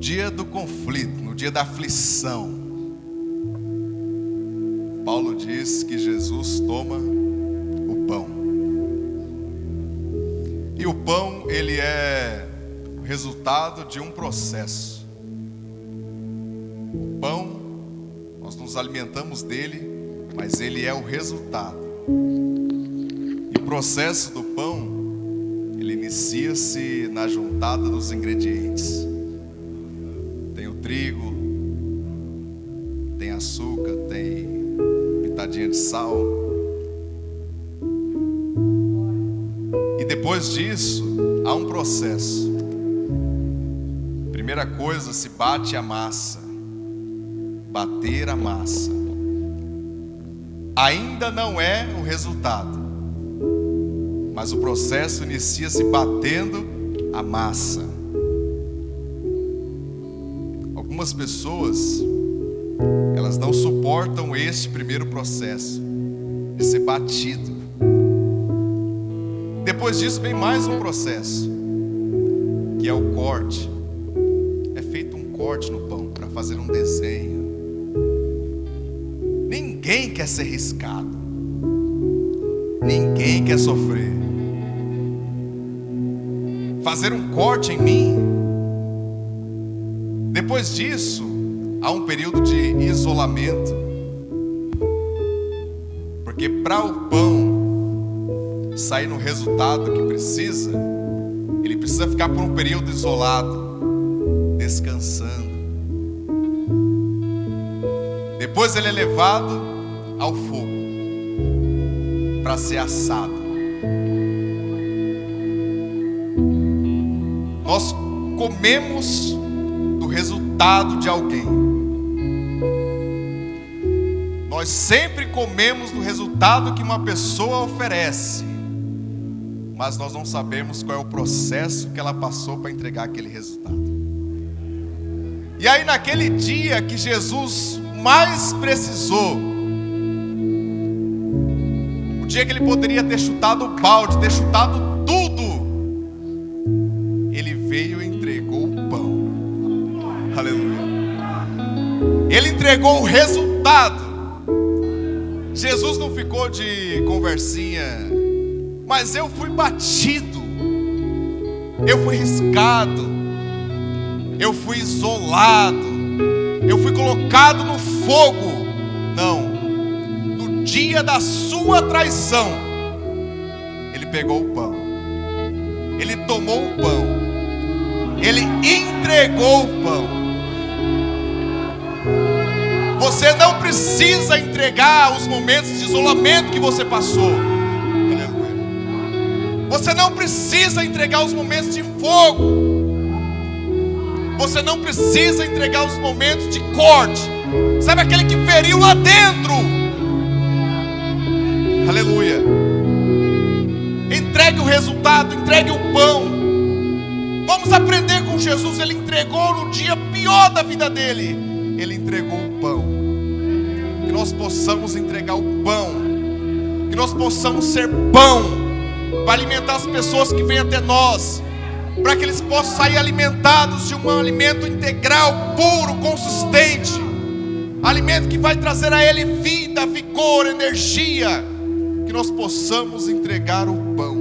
dia do conflito, no dia da aflição, Paulo diz que Jesus toma o pão. E o pão, ele é o resultado de um processo. O pão, nós nos alimentamos dele, mas ele é o resultado. E o processo do pão, ele inicia-se na juntada dos ingredientes. Trigo, tem açúcar, tem pitadinha de sal. E depois disso, há um processo. Primeira coisa, se bate a massa. Bater a massa. Ainda não é o resultado. Mas o processo inicia-se batendo a massa. Algumas pessoas elas não suportam este primeiro processo de ser batido. Depois disso vem mais um processo, que é o corte. É feito um corte no pão para fazer um desenho. Ninguém quer ser riscado. Ninguém quer sofrer. Fazer um corte em mim. Depois disso, há um período de isolamento. Porque para o pão sair no resultado que precisa, ele precisa ficar por um período isolado, descansando. Depois ele é levado ao fogo para ser assado. Nós comemos resultado de alguém. Nós sempre comemos do resultado que uma pessoa oferece, mas nós não sabemos qual é o processo que ela passou para entregar aquele resultado. E aí, naquele dia que Jesus mais precisou, o dia que ele poderia ter chutado o balde, ter chutado entregou o resultado. Jesus não ficou de conversinha, mas eu fui batido, eu fui riscado, eu fui isolado, eu fui colocado no fogo. Não, no dia da sua traição, ele pegou o pão, ele tomou o pão, ele entregou o pão. Você não precisa entregar os momentos de isolamento que você passou. Você não precisa entregar os momentos de fogo. Você não precisa entregar os momentos de corte. Sabe aquele que feriu lá dentro? Aleluia. Entregue o resultado, entregue o pão. Vamos aprender com Jesus. Ele entregou no dia pior da vida dele. Ele entregou o pão. Que nós possamos entregar o pão. Que nós possamos ser pão para alimentar as pessoas que vêm até nós. Para que eles possam sair alimentados de um alimento integral, puro, consistente. Alimento que vai trazer a ele vida, vigor, energia. Que nós possamos entregar o pão